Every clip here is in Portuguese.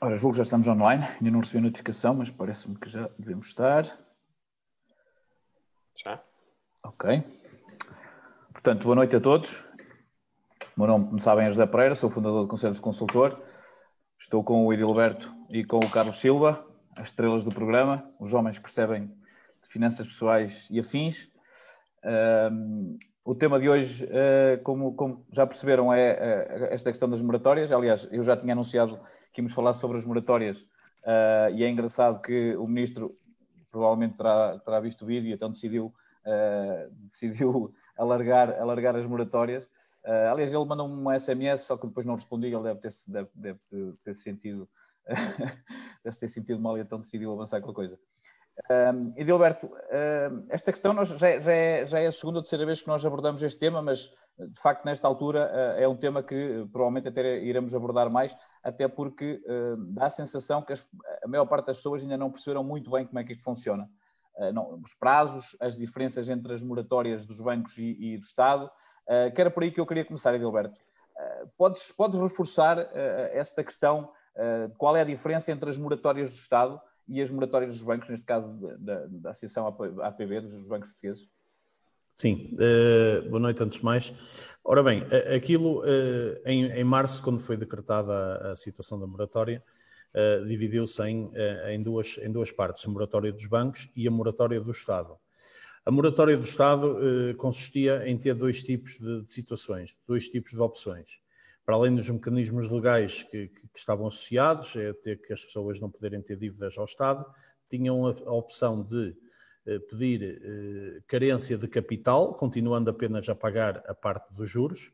Ora, julgo que já estamos online, ainda não recebi a notificação, mas parece-me que já devemos estar. Já? Ok. Portanto, boa noite a todos. O meu nome, como sabem, é José Pereira, sou fundador do Conselho de Consultor. Estou com o Edilberto e com o Carlos Silva, as estrelas do programa, os homens que percebem de finanças pessoais e afins. Um, o tema de hoje, uh, como, como, já perceberam, é uh, esta questão das moratórias. Aliás, eu já tinha anunciado que íamos falar sobre as moratórias uh, e é engraçado que o Ministro provavelmente terá, terá visto o vídeo e então decidiu, decidiu alargar, alargar as moratórias. aliás, ele mandou um SMS, só que depois não respondi, ele deve ter, deve, deve ter sentido deve ter sentido mal e então decidiu avançar com a coisa. Um, Edilberto, um, esta questão nós, já, já, é, já, é, a segunda ou terceira vez que nós abordamos este tema, mas de facto nesta altura uh, é um tema que provavelmente até iremos abordar mais, até porque uh, dá a sensação que as, a maior parte das pessoas ainda não perceberam muito bem como é que isto funciona. Uh, não, os prazos, as diferenças entre as moratórias dos bancos e, e do Estado, uh, que era por aí que eu queria começar, Edilberto. podes, podes reforçar esta questão, qual é a diferença entre as moratórias do Estado e as moratórias dos bancos, neste caso da, da Associação APB, dos bancos portugueses? Sim, uh, boa noite antes de mais. Ora bem, aquilo uh, em, em, março, quando foi decretada a, a situação da moratória, uh, dividiu-se em, em, duas, em duas partes, a moratória dos bancos e a moratória do Estado. A moratória do Estado consistia em ter dois tipos de, de situações, dois tipos de opções para além dos mecanismos legais que, que, que, estavam associados, é ter que as pessoas não poderem ter dívidas ao Estado, tinham a, a opção de eh, pedir eh, carência de capital, continuando apenas a pagar a parte dos juros,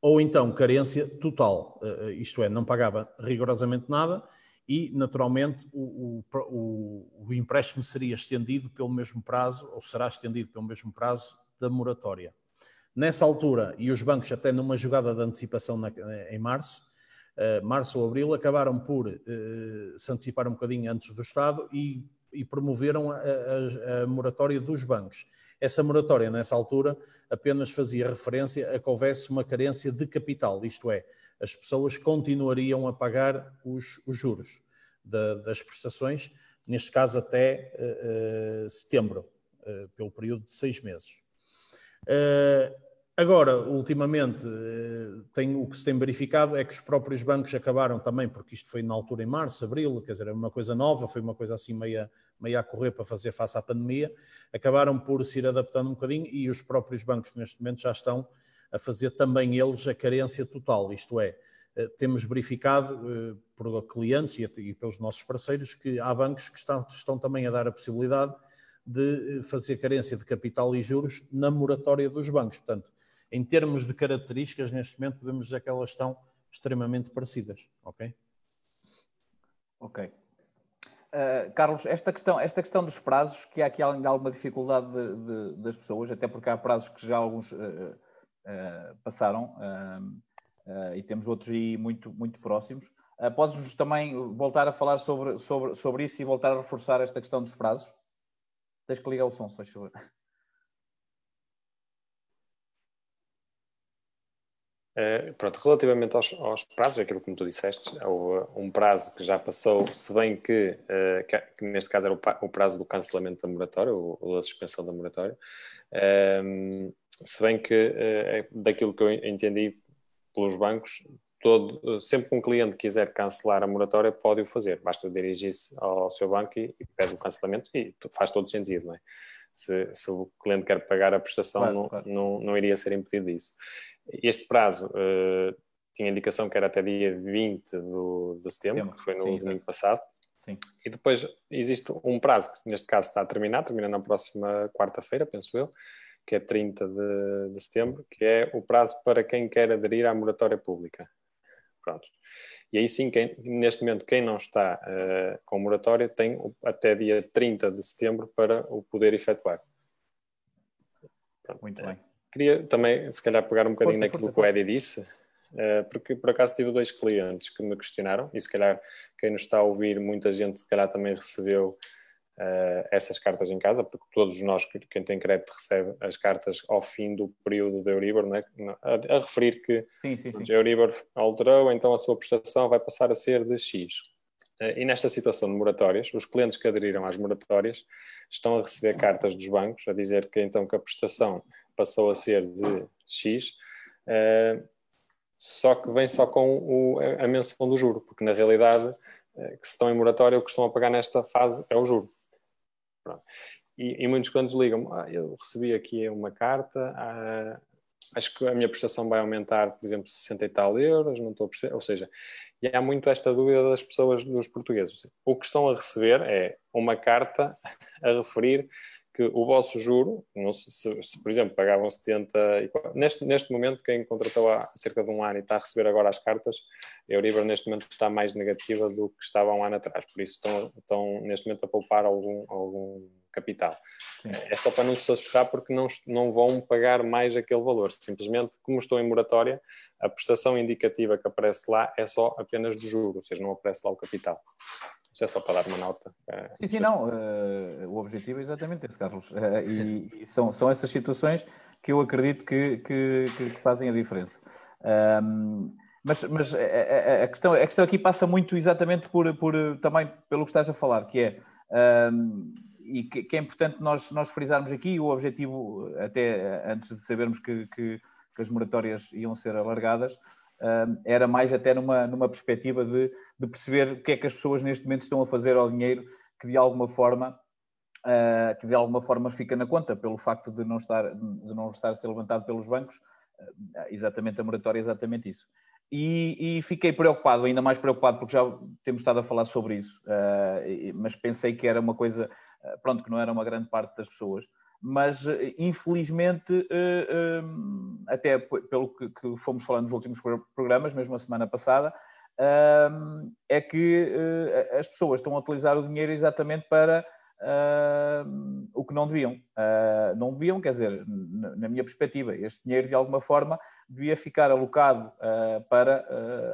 ou então carência total, eh, eh isto é, não pagava rigorosamente nada e, naturalmente, o, o, o empréstimo seria estendido pelo mesmo prazo, ou será estendido pelo mesmo prazo da moratória. Nessa altura, e os bancos até numa jogada de antecipação na, em março, uh, março ou abril, acabaram por uh, se antecipar um bocadinho antes do Estado e, e promoveram a, a, a, moratória dos bancos. Essa moratória, nessa altura, apenas fazia referência a que houvesse uma carência de capital, isto é, as pessoas continuariam a pagar os, os juros das prestações, neste caso até uh, setembro, pelo período de seis meses. Uh, agora, ultimamente, uh, tem, o que se tem verificado é que os próprios bancos acabaram também, porque isto foi na altura em março, abril, quer dizer, era uma coisa nova, foi uma coisa assim meia, meia a correr para fazer face à pandemia, acabaram por se ir adaptando um bocadinho e os próprios bancos neste momento já estão a fazer também eles a carência total, isto é, uh, temos verificado por clientes e, e pelos nossos parceiros que há bancos que estão, estão também a dar a possibilidade de eh, fazer carência de capital e juros na moratória dos bancos. Portanto, em termos de características, neste momento podemos dizer que elas estão extremamente parecidas, ok? Ok. Uh, Carlos, esta questão, esta questão dos prazos, que há aqui alguma dificuldade de, de, das pessoas, até porque há prazos que já alguns uh, uh, passaram e temos outros aí muito, muito próximos. Podes-nos também voltar a falar sobre, sobre, sobre isso e voltar a reforçar esta questão dos prazos? Tens que ligar o som, se faz favor. Uh, pronto, relativamente aos, aos, prazos, aquilo que tu disseste, é um prazo que já passou, se bem que, uh, que, que neste caso era o, o, prazo do cancelamento da moratória, ou, ou da suspensão da moratória, uh, se bem que, é daquilo que eu entendi pelos bancos, todo, sempre que um cliente quiser cancelar a moratória, pode o fazer. Basta dirigir-se ao seu banco e, e pede o cancelamento e faz todo sentido, não é? Se, se o cliente quer pagar a prestação, claro, não, claro. Não, não iria ser impedido disso. Este prazo uh, tinha indicação que era até dia 20 do, de setembro, setembro. que foi no Sim, domingo passado. Sim. E depois existe um prazo que neste caso está a terminar, termina na próxima quarta-feira, penso eu, que é 30 de, de setembro, que é o prazo para quem quer aderir à moratória pública. Pronto. E aí sim, quem, neste momento, quem não está uh, com moratória tem até dia 30 de setembro para o poder efetuar. Pronto. Muito bem. Queria também, se calhar, pegar um bocadinho força, naquilo que o Eddie disse, uh, porque por acaso tive dois clientes que me questionaram, e se calhar quem nos está a ouvir, muita gente, se calhar também recebeu uh, essas cartas em casa, porque todos nós, quem tem crédito, recebe as cartas ao fim do período da Euribor, não é? a, a referir que sim, sim, sim. a Euribor alterou, então a sua prestação vai passar a ser de X. Uh, e nesta situação de moratórias, os clientes que aderiram às moratórias estão a receber cartas dos bancos a dizer que então que a prestação passou a ser de X, uh, só que vem só com o, a menção do juro, porque na realidade que se estão em moratória o que estão a pagar nesta fase é o juro. E, e, muitos clientes ligam ah, eu recebi aqui uma carta, ah, acho que a minha prestação vai aumentar, por exemplo, 60 e tal euros, não estou a perceber, ou seja, e há muito esta dúvida das pessoas, dos portugueses. O que estão a receber é uma carta a referir que o vosso juro, se, se, se, por exemplo pagavam 70, neste, neste momento quem contratou há cerca de um ano e está a receber agora as cartas, a Euribor neste momento está mais negativa do que estava há um ano atrás, por isso estão, estão neste momento a poupar algum, algum capital. Sim. É só para não se assustar porque não, não vão pagar mais aquele valor, simplesmente como estou em moratória, a prestação indicativa que aparece lá é só apenas de juro, ou seja, não aparece lá o capital. Isso é só para dar uma nota. Eh, sim, sim, não. Uh, o objetivo é exatamente esse, Carlos. Uh, e, e, são, são essas situações que eu acredito que, que, que fazem a diferença. Um, mas, mas a, a, questão, a questão aqui passa muito exatamente por, por também pelo que estás a falar, que é um, e que, que, é importante nós, nós frisarmos aqui o objetivo, até antes de sabermos que, que, que as moratórias iam ser alargadas, era mais até numa, numa perspectiva de, de, perceber o que é que as pessoas neste momento estão a fazer ao dinheiro que de alguma forma uh, que de alguma forma fica na conta pelo facto de não estar de não estar a ser levantado pelos bancos. Uh, exatamente a moratória é exatamente isso. E, e, fiquei preocupado ainda mais preocupado porque já temos estado a falar sobre isso. Uh, mas pensei que era uma coisa pronto que não era uma grande parte das pessoas mas eh, infelizmente, eh, eh, até pelo que fomos falando nos últimos programas, mesmo a semana passada, é que as pessoas estão a utilizar o dinheiro exatamente para o que não deviam. Não deviam, quer dizer, na minha perspectiva, este dinheiro de alguma forma devia ficar alocado para,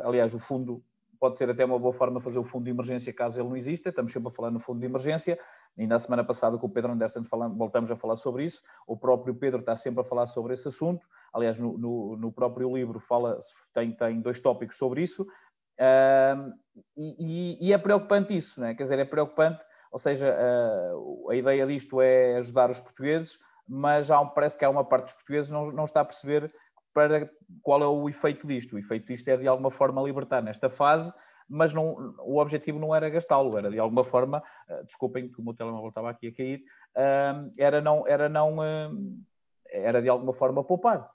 aliás, o fundo pode ser até uma boa forma fazer o fundo de emergência caso ele não exista, estamos sempre a falar no fundo de emergência, ainda a semana passada com o Pedro Anderson voltamos a falar sobre isso, o próprio Pedro está sempre a falar sobre esse assunto, aliás no, no, no próprio livro fala, tem, tem dois tópicos sobre isso, uh, e, e, é preocupante isso, não é? quer dizer, é preocupante, ou seja, uh, a ideia disto é ajudar os portugueses, mas há, parece que há uma parte dos portugueses não, não está a perceber para qual é o efeito disto. O efeito disto é de alguma forma libertar nesta fase, mas não, o objetivo não era gastá-lo, era de alguma forma, uh, desculpem que o meu telemóvel estava aqui a cair, uh, era não, era não, uh, era de alguma forma poupar.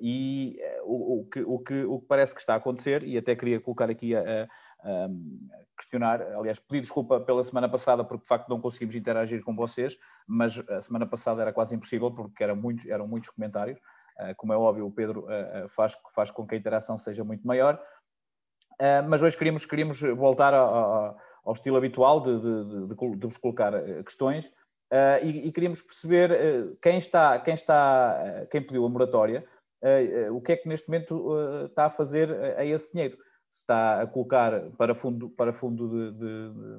e o, o, que, o, que, o que parece que está a acontecer, e até queria colocar aqui a, a, a questionar, aliás, pedir desculpa pela semana passada porque de facto não conseguimos interagir com vocês, mas a semana passada era quase impossível porque eram muitos, eram muitos comentários. Eh, como é óbvio, o Pedro eh, eh, faz, faz com que a interação seja muito maior. Mas hoje queríamos, queríamos voltar ao, estilo habitual de, de, de, de vos colocar questões. E, e, queríamos perceber quem está, quem está, quem pediu a moratória, o que é que neste momento está a fazer a esse dinheiro? Se está a colocar para fundo, para fundo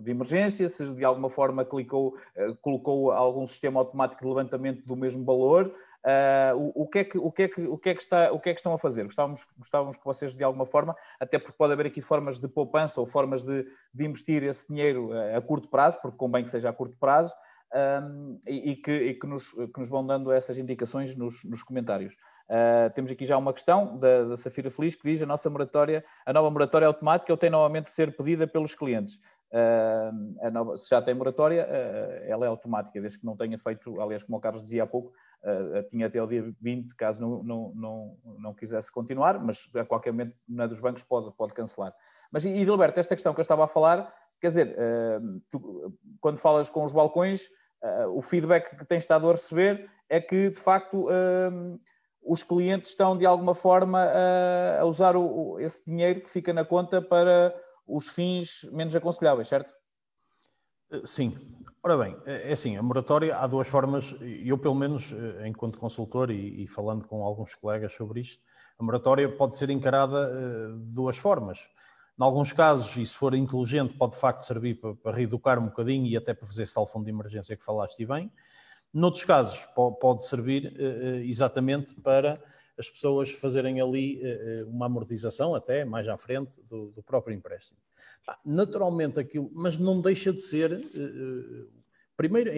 de, emergência, se de alguma forma clicou, colocou algum sistema automático de levantamento do mesmo valor, Uh, o, o, que é que, o, que é que, o, que é que está, o que é que estão a fazer? Gostávamos, gostávamos que vocês, de alguma forma, até porque pode haver aqui formas de poupança ou formas de, de investir esse dinheiro a, curto prazo, porque convém que seja a curto prazo, um, e, e, que, e que, nos, que, nos, vão dando essas indicações nos, nos comentários. Uh, temos aqui já uma questão da, da, Safira Feliz que diz a nossa moratória, a nova moratória automática ou tem novamente de ser pedida pelos clientes? Uh, nova, se já tem moratória, uh, ela é automática, desde que não tenha feito, aliás, como o Carlos dizia há pouco, uh, tinha até o dia 20, caso não, não, não, não quisesse continuar, mas a qualquer momento na dos bancos pode, pode cancelar. Mas, e esta questão que eu estava a falar, quer dizer, tu, quando falas com os balcões, o feedback que tens estado a receber é que, de facto, os clientes estão, de alguma forma, a usar o, esse dinheiro que fica na conta para os fins menos aconselháveis, certo? Eh, sim. Ora bem, é, é assim, a moratória há duas formas, eu pelo menos, eh, enquanto consultor e, e falando com alguns colegas sobre isto, a moratória pode ser encarada eh, de duas formas. Em alguns casos, e se for inteligente, pode de facto servir para, para reeducar um bocadinho e até para fazer esse tal fundo de emergência que falaste bem. Noutros casos, pode servir exatamente para as pessoas fazerem ali uma amortização, até mais à frente, do, próprio empréstimo. Naturalmente, aquilo, mas não deixa de ser. Primeiro,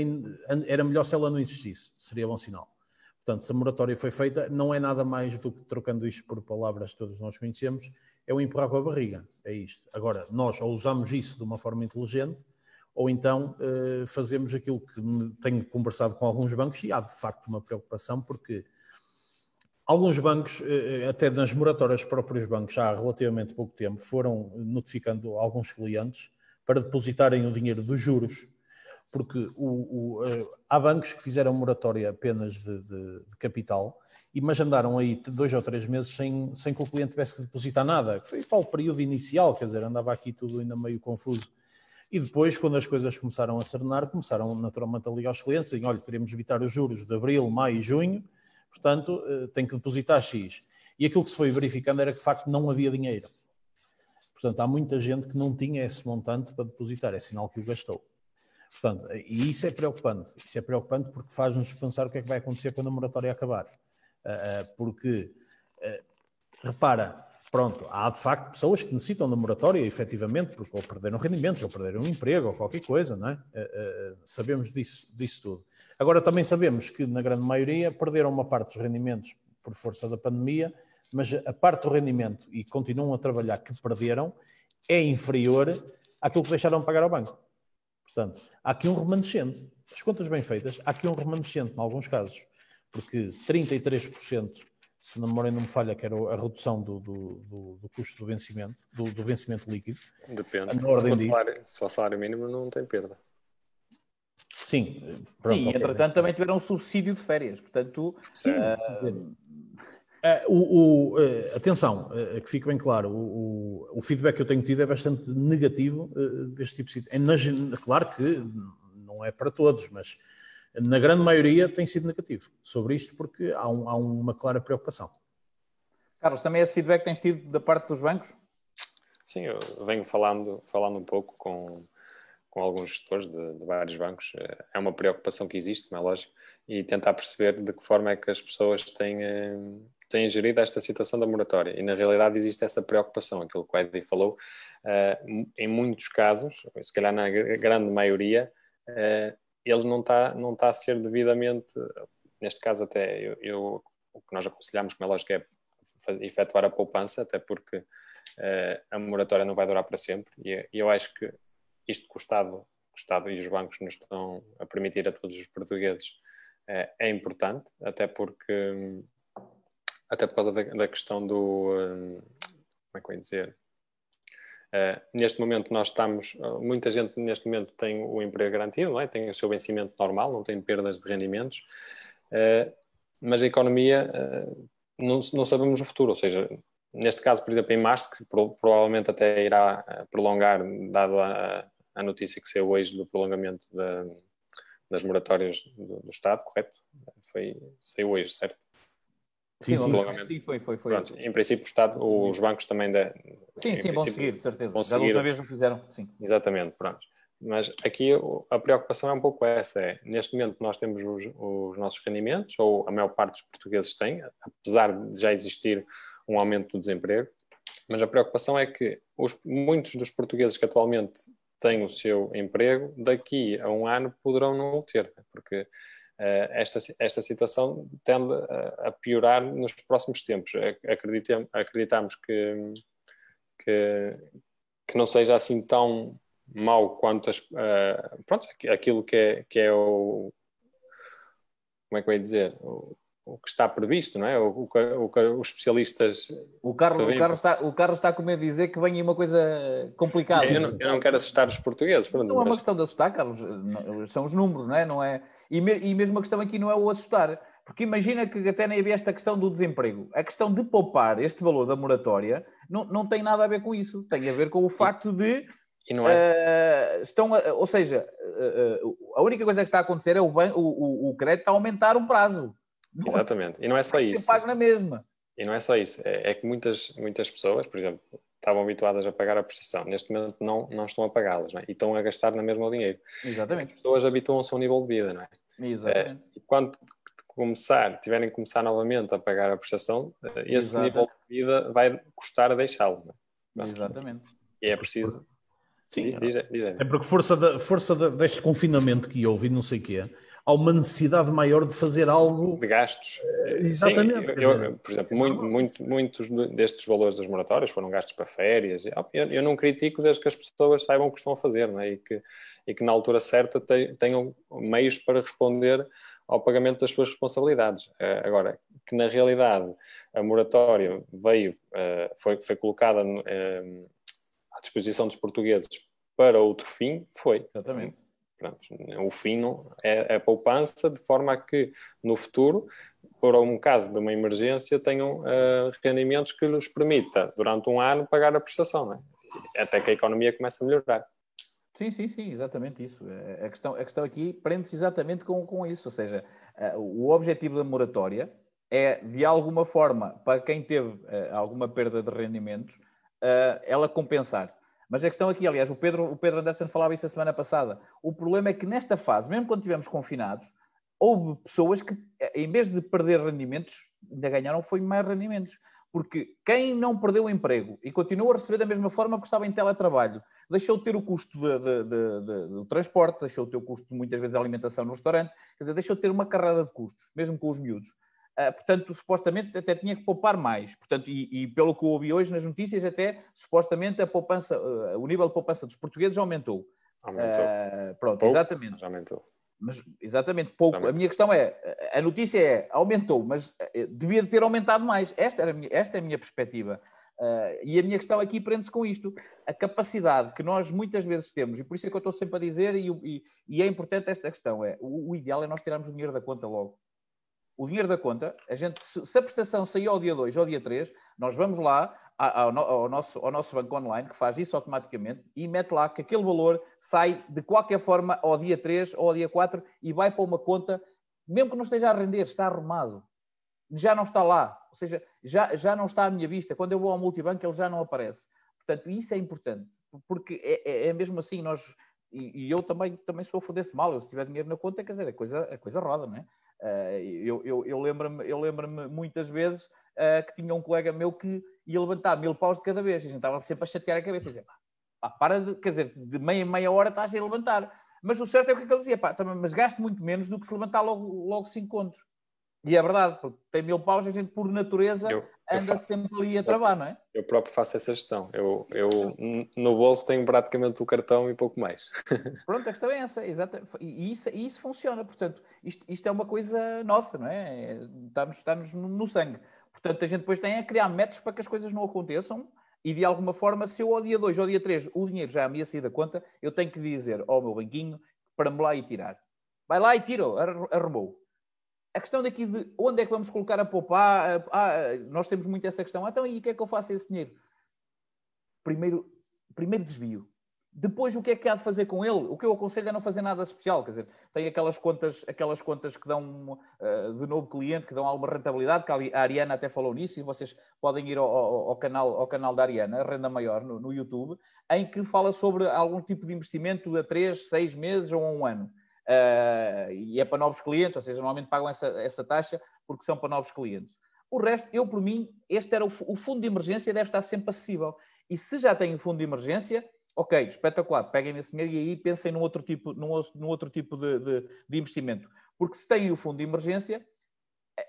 era melhor se ela não existisse, seria bom sinal. Portanto, se a moratória foi feita, não é nada mais do que, trocando isto por palavras que todos nós conhecemos, é o empurrar com a barriga. É isto. Agora, nós ou usamos isso de uma forma inteligente, ou então eh, fazemos aquilo que tenho conversado com alguns bancos e há de facto uma preocupação, porque alguns bancos, eh, até nas moratórias próprios bancos, há relativamente pouco tempo, foram notificando alguns clientes para depositarem o dinheiro dos juros porque o, o, há bancos que fizeram moratória apenas de, de, de, capital, mas andaram aí dois ou três meses sem, sem que o cliente tivesse que depositar nada, foi para o período inicial, quer dizer, andava aqui tudo ainda meio confuso. E depois, quando as coisas começaram a serenar, começaram naturalmente a ligar aos clientes, dizendo, olha, queremos evitar os juros de abril, maio e junho, portanto, uh, tem que depositar X. E aquilo que se foi verificando era que, de facto, não havia dinheiro. Portanto, há muita gente que não tinha esse montante para depositar, é sinal que o gastou. Portanto, e isso é preocupante. Isso é preocupante porque faz-nos pensar o que é que vai acontecer quando a moratória acabar. Ah, porque, repara, pronto, há de facto pessoas que necessitam da moratória, efetivamente, porque ou perderam rendimentos, ou perderam um emprego, ou qualquer coisa, não é? Sabemos disso, disso tudo. Agora, também sabemos que, na grande maioria, perderam uma parte dos rendimentos por força da pandemia, mas a parte do rendimento, e continuam a trabalhar, que perderam, é inferior àquilo que deixaram de pagar ao banco. Portanto, há aqui um remanescente. As contas bem feitas, há aqui um remanescente, em alguns casos, porque 33%, se não memória não me falha, que era a redução do, do, do, do custo do vencimento, do, do, vencimento líquido. Depende. Se for, salário, se for salário mínimo, não tem perda. Sim, pronto, Sim, entretanto também tiveram um subsídio de férias, portanto. Sim, uh, Uh, o, o, uh, atenção, uh, que fique bem claro, o, o, feedback que eu tenho tido é bastante negativo deste tipo de situação. É, claro que não é para todos, mas na grande maioria tem sido negativo sobre isto porque há, um, há uma clara preocupação. Carlos, também esse feedback tens tido da parte dos bancos? Sim, eu venho falando, falando um pouco com, com alguns gestores de, de, vários bancos. É uma preocupação que existe, como é lógico, e tentar perceber de que forma é que as pessoas têm têm gerido esta situação da moratória. E na realidade existe essa preocupação, aquilo que o Eddie falou. Uh, em muitos casos, se calhar na grande maioria, uh, ele não está não tá a ser devidamente, neste caso até eu, eu, o que nós aconselhamos, como é lógico, é fazer, efetuar a poupança, até porque uh, a moratória não vai durar para sempre. E, e eu acho que isto que o Estado, e os bancos nos estão a permitir a todos os portugueses é importante, até porque até por causa da, da questão do. Um, como é que eu ia dizer? Uh, neste momento nós estamos, uh, muita gente neste momento tem o emprego garantido, é? tem o seu vencimento normal, não tem perdas de rendimentos, uh, mas a economia não, não, sabemos o futuro, ou seja, neste caso, por exemplo, em março, que pro, provavelmente até irá prolongar, dado a, a, notícia que saiu hoje do prolongamento da, das moratórias do, do Estado, correto? Foi, saiu hoje, certo? Sim, sim, sim, foi, foi, foi. Pronto, em princípio, o Estado, os bancos também. Da, sim, sim, vão seguir, certeza. Já seguir. outra vez não fizeram, sim. Exatamente, pronto. Mas aqui a preocupação é um pouco essa: é, neste momento nós temos os, os nossos rendimentos, ou a maior parte dos portugueses tem, apesar de já existir um aumento do desemprego, mas a preocupação é que os, muitos dos portugueses que atualmente têm o seu emprego, daqui a um ano poderão não o ter, porque esta, esta situação tende a, piorar nos próximos tempos. Acreditam, acreditamos que, que, que, não seja assim tão mau quanto as, uh, pronto, aquilo que é, que é o. Como é que eu ia dizer? O que está previsto, não é? O, o, o os especialistas. O Carlos, o, Carlos está, o Carlos está com medo de dizer que vem uma coisa complicada. Eu não, eu não quero assustar os portugueses. Pronto, não é uma questão de assustar, Carlos. São os números, não é? Não é e, me, e mesmo a questão aqui não é o assustar. Porque imagina que até nem havia esta questão do desemprego. A questão de poupar este valor da moratória não, não tem nada a ver com isso. Tem a ver com o facto de. E não é? Uh, estão, a, ou seja, uh, uh, a única coisa que está a acontecer é o, ban, o, o, o crédito a aumentar o prazo. Exatamente. E não é só isso. pago na mesma. E não é só isso, é, é, que muitas, muitas pessoas, por exemplo, estavam habituadas a pagar a prestação, neste momento não, não estão a pagá-las, é? e estão a gastar na mesma o dinheiro. Exatamente. As pessoas habituam-se a um nível de vida, não é? Exatamente. É, e quando começar, tiverem que começar novamente a pagar a prestação, eh, esse Exatamente. nível de vida vai custar a deixá-lo. É? Exatamente. E é preciso. Sim, diz, diz, diz, é porque força, da, força da, deste confinamento que houve e não sei o quê, há uma necessidade maior de fazer algo. De gastos. Exatamente. Sim, eu, eu, por exemplo, muito, muito, muitos destes valores das moratórias foram gastos para férias. Eu, eu, não critico desde que as pessoas saibam o que estão a fazer não é? e, que, e que na altura certa tenham meios para responder ao pagamento das suas responsabilidades. Eh, agora, que na realidade a moratória veio, eh, foi, foi colocada eh, à disposição dos portugueses para outro fim, foi. Exatamente. Pronto, o fim é a poupança de forma a que no futuro, por um caso de uma emergência, tenham uh, rendimentos que lhes permita, durante um ano, pagar a prestação, é? até que a economia comece a melhorar. Sim, sim, sim, exatamente isso. A questão, a questão aqui prende-se exatamente com, com isso, ou seja, o objetivo da moratória é, de alguma forma, para quem teve alguma perda de rendimentos, ela compensar. Mas a questão aqui, aliás, o Pedro, o Pedro Anderson falava isso a semana passada, o problema é que nesta fase, mesmo quando estivemos confinados, houve pessoas que, em vez de perder rendimentos, ainda ganharam foi mais rendimentos. Porque quem não perdeu o emprego e continua a receber da mesma forma que estava em teletrabalho, deixou de ter o custo de, de, de, do transporte, deixou de ter o custo, muitas vezes, da alimentação no restaurante, quer dizer, deixou de ter uma carrada de custos, mesmo com os miúdos. Uh, portanto, supostamente até tinha que poupar mais. Portanto, e, e, pelo que eu ouvi hoje nas notícias, até supostamente a poupança, uh, o nível de poupança dos portugueses aumentou. Aumentou. Uh, pronto, Pouco, exatamente. Aumentou. Mas, exatamente, pouco. A minha questão é, a notícia é, aumentou, mas devia ter aumentado mais. Esta, era minha, esta é a minha perspectiva. E a minha questão aqui prende-se com isto. A capacidade que nós muitas vezes temos, e por isso é que eu estou sempre a dizer, e, e, e é importante esta questão, é o, o, ideal é nós tirarmos o dinheiro da conta logo. O dinheiro da conta, a gente, se, a prestação sair ao dia 2 ou ao dia 3, nós vamos lá, ao, ao, nosso, ao nosso banco online, que faz isso automaticamente, e mete lá que aquele valor sai de qualquer forma ao dia 3 ou ao dia 4 e vai para uma conta, mesmo que não esteja a render, está arrumado. Já não está lá. Ou seja, já, já não está à minha vista. Quando eu vou ao multibanco, ele já não aparece. Portanto, isso é importante. Porque é, é, é mesmo assim, nós... E, e, eu também, também sofro desse mal. Eu, se tiver dinheiro na conta, quer dizer, a coisa, a coisa roda, não é? Uh, eu, eu, eu lembro-me lembro muitas vezes uh, que tinha um colega meu que ia levantar mil paus de cada vez. E a gente estava sempre a chatear a cabeça. Dizia, pá, para de, quer dizer, de meia em meia hora estás a levantar. Mas o certo é o que, é que ele dizia, pá, também, mas gasto muito menos do que se levantar logo, logo cinco contos. E é verdade, porque tem mil paus, a gente, por natureza, eu anda sempre ali a travar, não é? Eu próprio faço essa gestão. Eu, eu no bolso tenho praticamente o cartão e pouco mais. Pronto, a questão é essa, exato. E isso, e isso funciona, portanto, isto, isto é uma coisa nossa, não é? Está-nos está -nos no sangue. Portanto, a gente depois tem a criar métodos para que as coisas não aconteçam e, de alguma forma, se eu ao dia 2 ou ao dia 3 o dinheiro já me ia sair da conta, eu tenho que dizer ao meu banquinho para me lá e tirar. Vai lá e tira, arrumou. A questão daqui de onde é que vamos colocar a poupar, ah, nós temos muito essa questão. Ah, então, e o que é que eu faço esse dinheiro? Primeiro, primeiro desvio. Depois, o que é que há de fazer com ele? O que eu aconselho é não fazer nada especial. Quer dizer, tem aquelas contas, aquelas contas que dão uh, de novo cliente, que dão alguma rentabilidade, que a Ariana até falou nisso, e vocês podem ir ao, ao, ao canal, ao canal da Ariana, Renda Maior, no, no, YouTube, em que fala sobre algum tipo de investimento a 3, 6 meses ou a um ano. Uh, e é para novos clientes, ou seja, normalmente pagam essa, essa taxa porque são para novos clientes. O resto, eu por mim, este era o, o fundo de emergência, deve estar sempre acessível. E se já tem o fundo de emergência, ok, espetacular, peguem esse dinheiro e aí pensem num outro tipo, num, num outro tipo de, de, de, investimento. Porque se têm o fundo de emergência,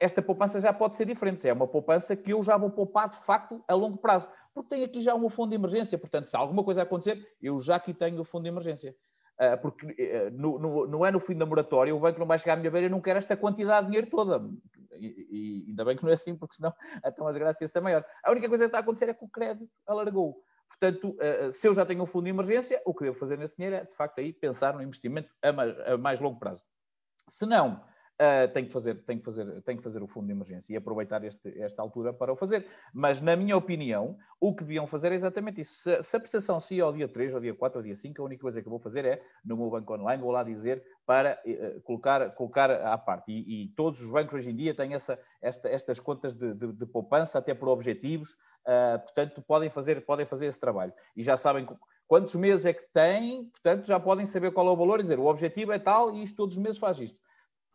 esta poupança já pode ser diferente. É uma poupança que eu já vou poupar de facto a longo prazo. Porque tenho aqui já um fundo de emergência. Portanto, se alguma coisa acontecer, eu já aqui tenho o fundo de emergência. Uh, porque uh, no, não é no fim da moratória, o banco não vai chegar à minha beira e não quer esta quantidade de dinheiro toda. E, e ainda bem que não é assim, porque senão então as graças é maior. A única coisa que está a acontecer é que o crédito alargou. Portanto, eh, eh, se eu já tenho um fundo de emergência, o que devo fazer nesse dinheiro é, de facto, aí pensar no investimento a mais, a mais longo prazo. Se não, uh, tem, que fazer, tem, que fazer, tem que fazer o fundo de emergência e aproveitar este, esta altura para o fazer. Mas, na minha opinião, o que deviam fazer é exatamente isso. Se, se a prestação se ao dia 3, ao dia 4, ao dia 5, a única coisa que eu vou fazer é, no meu banco online, vou lá dizer para uh, colocar, colocar à parte. E, e, todos os bancos hoje em dia têm essa, esta, estas contas de, de, de, poupança, até por objetivos, uh, portanto, podem fazer, podem fazer esse trabalho. E já sabem quantos meses é que têm, portanto, já podem saber qual é o valor e dizer o objetivo é tal e isto todos os meses faz isto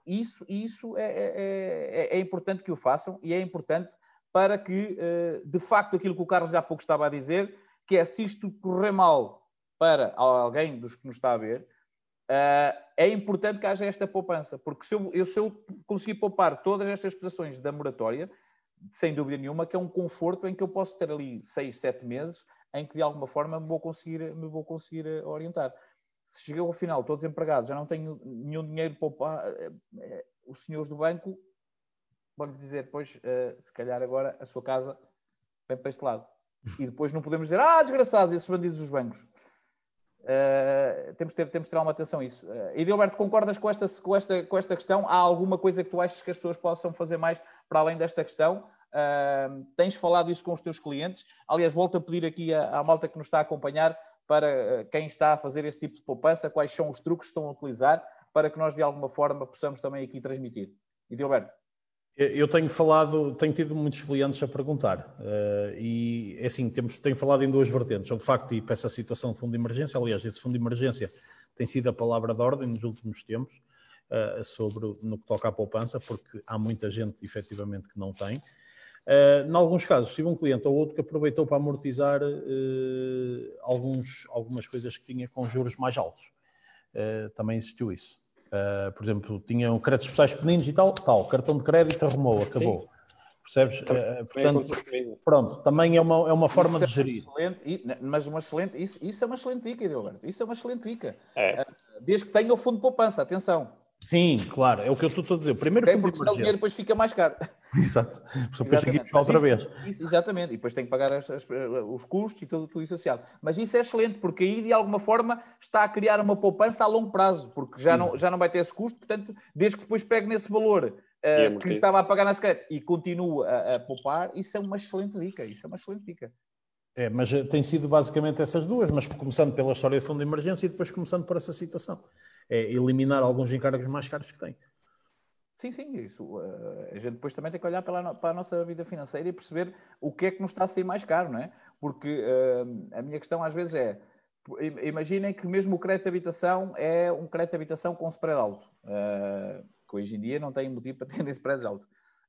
isso, isso é, é, é, é, importante que o façam e é importante para que, eh, de facto, aquilo que o Carlos há pouco estava a dizer, que é se isto correr mal para alguém dos que nos está a ver, eh, é importante que haja esta poupança, porque se eu, se eu conseguir poupar todas estas prestações da moratória, sem dúvida nenhuma, que é um conforto em que eu posso ter ali seis, sete meses em que de alguma forma me vou conseguir, me vou conseguir eh, orientar se cheguei ao final, estou desempregado, já não tenho nenhum dinheiro para poupar, eh, eh, os senhores do banco vão-lhe dizer, pois, eh, se calhar agora a sua casa vem para este lado. E depois não podemos dizer, ah, desgraçados, esses bandidos dos bancos. Uh, temos, de ter, temos de ter uma atenção a isso. Uh, e Dilberto, concordas com esta, com, esta, com esta questão? Há alguma coisa que tu achas que as pessoas possam fazer mais para além desta questão? Uh, tens falado isso com os teus clientes? Aliás, volto a pedir aqui à, à malta que nos está a acompanhar para eh, quem está a fazer esse tipo de poupança, quais são os truques que estão a utilizar para que nós, de alguma forma, possamos também aqui transmitir. E Dilberto? Eu tenho falado, tenho tido muitos clientes a perguntar uh, e é assim, temos, tenho falado em duas vertentes, ou de facto e para essa situação de fundo de emergência, aliás, esse fundo de emergência tem sido a palavra de ordem nos últimos tempos uh, sobre no que toca à poupança, porque há muita gente efetivamente que não tem. Uh, em alguns casos, tive um cliente ou outro que aproveitou para amortizar uh, alguns, algumas coisas que tinha com juros mais altos. Uh, também existiu isso. por exemplo, tinham créditos especiais pequeninos e tal, tal, cartão de crédito arrumou, acabou. Sim. Percebes? portanto, pronto, também é uma, é uma forma de gerir. Excelente, mas uma excelente, isso, isso é uma excelente dica, Edilberto. Isso é uma excelente dica. É. Desde que tenha o fundo de poupança, atenção. Sim, claro, é o que eu estou a dizer. Primeiro fundo porque de emergência. o dinheiro depois fica mais caro. Exato. Depois tem que ir outra vez. Isso, exatamente. E depois tem que pagar as, as, os custos e tudo, tudo isso associado. Mas isso é excelente, porque aí, de alguma forma, está a criar uma poupança a longo prazo, porque já, não, já não vai ter esse custo. Portanto, desde que depois pegue nesse valor uh, que estava a pagar na secreta e continua a, a poupar, isso é uma excelente dica. Isso é uma excelente dica. É, mas eh, tem sido basicamente essas duas, mas começando pela história do fundo de emergência e depois começando por essa situação é eliminar alguns encargos mais caros que tem. Sim, sim, isso. Uh, a gente depois também tem que olhar para a, para a, nossa vida financeira e perceber o que é que nos está a sair mais caro, não é? Porque uh, a minha questão às vezes é, imaginem que mesmo o crédito de habitação é um crédito de habitação com spread alto, uh, que hoje em dia não tem motivo para ter spreads alto.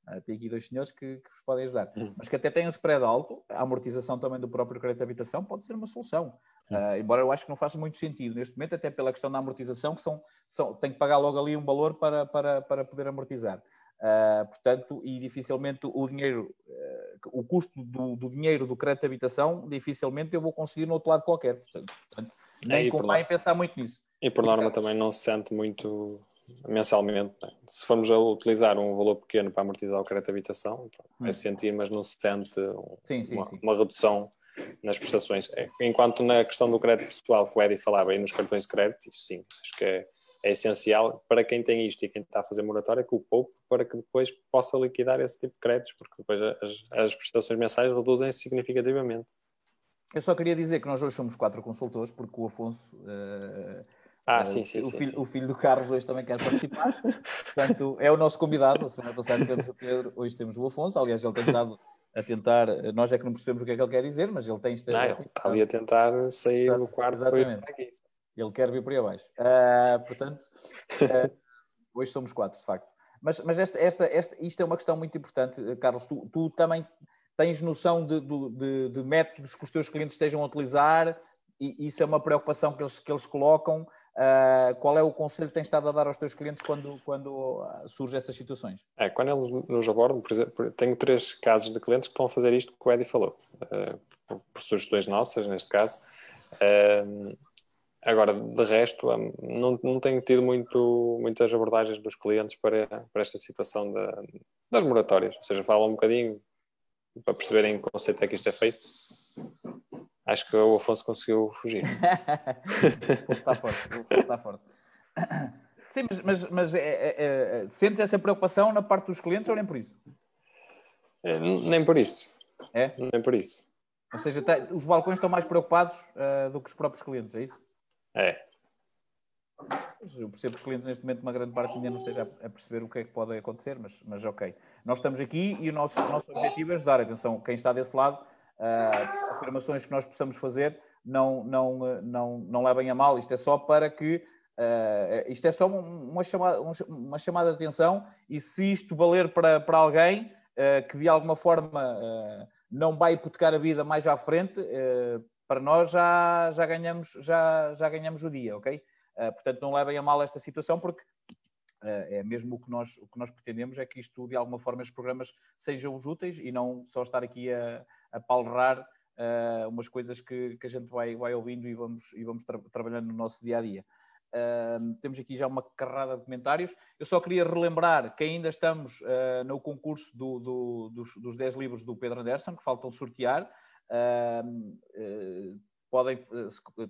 Uh, tem aqui dois senhores que, que vos podem ajudar. Mas que até têm um spread alto, a amortização também do próprio crédito de habitação pode ser uma solução. Uh, embora eu acho que não faça muito sentido neste momento, até pela questão da amortização, que são, são, tem que pagar logo ali um valor para, para, para poder amortizar. Uh, portanto, e dificilmente o dinheiro, o custo do, do, dinheiro do crédito de habitação, dificilmente eu vou conseguir no outro lado qualquer. Portanto, portanto nem é, convém pensar muito nisso. E por norma também não se sente muito mensalmente. Né? Se formos a utilizar um valor pequeno para amortizar o crédito de habitação, vai se hum. sentir, mas não se sente um, sim, sim, uma, sim. uma, redução nas prestações. É, enquanto na questão do crédito pessoal que o Eddie falava aí nos cartões de crédito, isso sim, acho que é, é essencial para quem tem isto e quem está a fazer moratória que o poupe para que depois possa liquidar esse tipo de créditos, porque depois as, as prestações mensais reduzem significativamente. Eu só queria dizer que nós hoje somos quatro consultores, porque o Afonso uh, ah, sim, sim, o, sim, filho, sim. o filho do Carlos hoje também quer participar. Portanto, é o nosso convidado. A semana passada temos o Pedro, hoje temos o Afonso. Aliás, ele tem estado a tentar. Nós é que não percebemos o que é que ele quer dizer, mas ele tem estado. Não, ele está ali a tentar sair do quarto. Exatamente. Ele quer vir por aí abaixo. Uh, portanto, uh, hoje somos quatro, de facto. Mas, mas esta, esta, esta, isto é uma questão muito importante, Carlos. Tu, tu também tens noção de, de, de, métodos que os teus clientes estejam a utilizar, e isso é uma preocupação que eles, que eles colocam. Uh, qual é o conselho que tens estado a dar aos teus clientes quando, quando ah, surgem essas situações? É, quando eles nos abordam, por exemplo, tenho três casos de clientes que estão a fazer isto que o Eddie falou, uh, por sugestões nossas, neste caso. Uh, agora, de resto, não, não tenho tido muito, muitas abordagens dos clientes para, para esta situação da, das moratórias, ou seja, falam um bocadinho para perceberem o conceito é que isto é feito Acho que o Afonso conseguiu fugir. está forte, está forte. Sim, mas, mas, mas é, é, é, sentes essa preocupação na parte dos clientes ou nem por isso? É, nem por isso. É? Nem por isso. Ou seja, tá, os balcões estão mais preocupados uh, do que os próprios clientes, é isso? É. Eu percebo que os clientes, neste momento, uma grande parte ainda não esteja a perceber o que é que pode acontecer, mas, mas ok. Nós estamos aqui e o nosso, o nosso objetivo é ajudar. Atenção, quem está desse lado, uh, afirmações que nós possamos fazer não, não, não, não levem a mal. Isto é só para que. Uh, isto é só uma chamada, uma chamada de atenção e se isto valer para, para alguém uh, que de alguma forma não vai hipotecar a vida mais à frente, para nós já, já, ganhamos, já, já ganhamos o dia, ok? Portanto, não levem a mal esta situação, porque é mesmo o que, nós, o que nós pretendemos, é que isto, de alguma forma, os programas sejam úteis e não só estar aqui a, a palrar uh, umas coisas que, que a gente vai, vai ouvindo e vamos, e vamos tra trabalhando no nosso dia a dia. Uh, temos aqui já uma carrada de comentários. Eu só queria relembrar que ainda estamos uh, no concurso do, do, dos, dos 10 livros do Pedro Anderson, que faltam sortear. Uh, podem,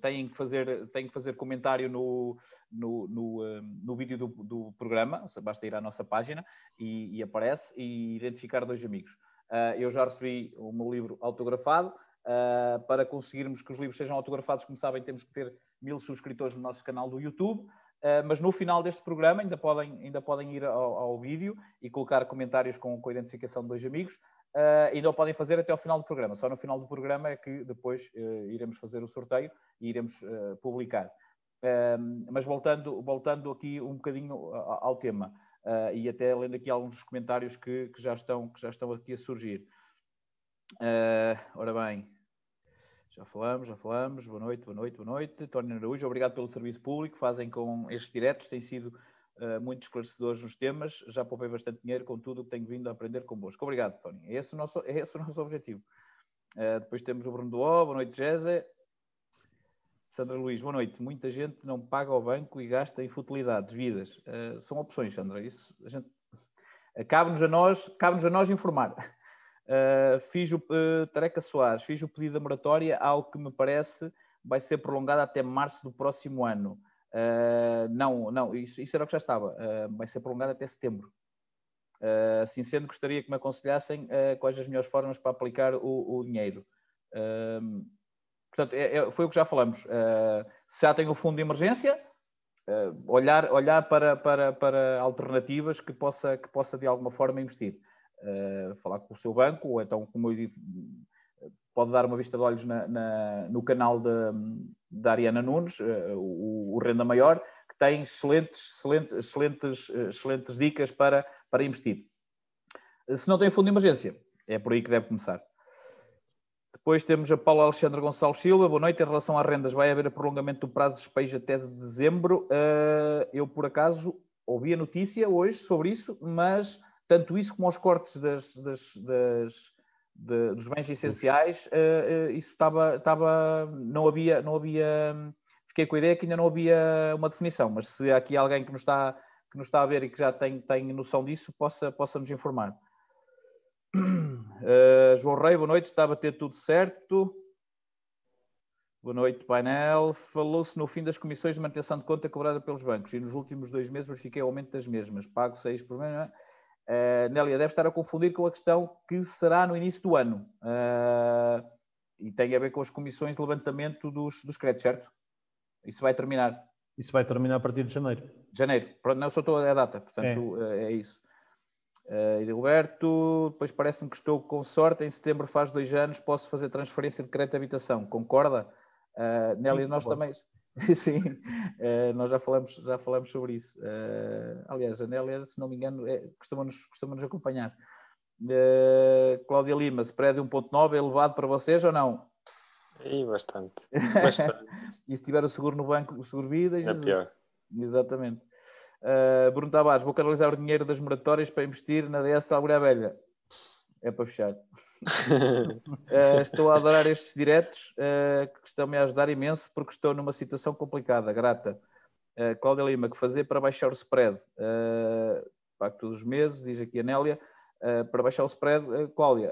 têm, que fazer, têm que fazer comentário no, no, no, no vídeo do, do, programa, basta ir à nossa página e, e aparece, e identificar dois amigos. Uh, eu já recebi o meu livro autografado. Uh, para conseguirmos que os livros sejam autografados, como sabem, temos que ter mil subscritores no nosso canal do YouTube. Uh, mas no final deste programa ainda podem, ainda podem ir ao, ao vídeo e colocar comentários com, com a identificação de dois amigos uh, ainda o podem fazer até ao final do programa. Só no final do programa é que depois uh, iremos fazer o sorteio e iremos uh, publicar. Mas voltando, voltando aqui um bocadinho ao, ao tema e até lendo aqui alguns comentários que, que, já, estão, que já estão aqui a surgir. ora bem, já falamos, já falamos. Boa noite, boa noite, boa noite. Tony Araújo, obrigado pelo serviço público fazem com estes diretos. Tem sido uh, muito esclarecedores nos temas. Já poupei bastante dinheiro com tudo o que tenho vindo a aprender convosco. Obrigado, Tony. É esse o nosso, é esse o nosso objetivo. Uh, depois temos o Bruno Duó. Boa noite, Jéssica. Sandra Luís, boa noite. Muita gente não paga ao banco e gasta em futilidades, vidas. Uh, são opções, Sandra. Isso a gente... Cabe-nos a nós, cabe-nos a nós informar. Uh, fiz o uh, Tareca Soares, fiz o pedido da moratória, algo que me parece vai ser prolongado até março do próximo ano. Uh, não, não, isso, isso, era o que já estava. Uh, vai ser prolongado até setembro. Uh, assim sendo, gostaria que me aconselhassem quais as melhores formas para aplicar o, o dinheiro. Portanto, é, é, foi o que já falamos. se já tem o fundo de emergência, olhar, olhar para, para, para alternativas que possa, que possa de alguma forma investir. falar com o seu banco, ou então, como eu digo, pode dar uma vista de olhos na, na, no canal da Ariana Nunes, uh, o, o, Renda Maior, que tem excelentes, excelentes, excelentes, excelentes dicas para, para investir. Se não tem fundo de emergência, é por aí que deve começar. Depois temos a Paula Alexandre Gonçalves Silva. Boa noite. Em relação às rendas, vai haver prolongamento do prazo de despejo até de dezembro. Uh, eu, por acaso, ouvi a notícia hoje sobre isso, mas tanto isso como os cortes das, das, das de, dos bens essenciais, uh, uh, isso estava, estava, não havia, não havia, fiquei com a ideia que ainda não havia uma definição, mas se há aqui alguém que nos está, que nos está a ver e que já tem, tem noção disso, possa, possa nos informar. Uh, João Rei, boa noite, está a bater tudo certo. Boa noite, painel. Falou-se no fim das comissões de manutenção de conta cobrada pelos bancos e nos últimos dois meses verifiquei o aumento das mesmas. Pago 6 por mês. Uh, Nélia, deve estar a confundir com a questão que será no início do ano. Uh, e tem a ver com as comissões de levantamento dos, dos créditos, certo? Isso vai terminar. Isso vai terminar a partir de janeiro. Janeiro. Pronto, não só estou a data, portanto é, é isso. Uh, Edilberto, depois parece-me que estou com sorte, em setembro faz dois anos, posso fazer transferência de crédito de habitação, concorda? Uh, Nélia, nós também, Sim, uh, nós já falamos, já falamos sobre isso. Uh, aliás, a Nélia, se não me engano, é, costuma-nos costuma -nos acompanhar. Uh, Cláudia Lima, spread 1.9 é elevado para vocês ou não? E bastante. bastante. e se tiver o seguro no banco, o seguro vida? É pior. Exatamente. Uh, Bruno Tavares, vou canalizar o dinheiro das moratórias para investir na DS Alburia Velha é para fechar. uh, estou a adorar estes diretos uh, que estão-me a ajudar imenso porque estou numa situação complicada, grata. Uh, Cláudia Lima, que fazer para baixar o spread? Uh, pago todos os meses, diz aqui a Nélia. Uh, para baixar o spread, Cláudia,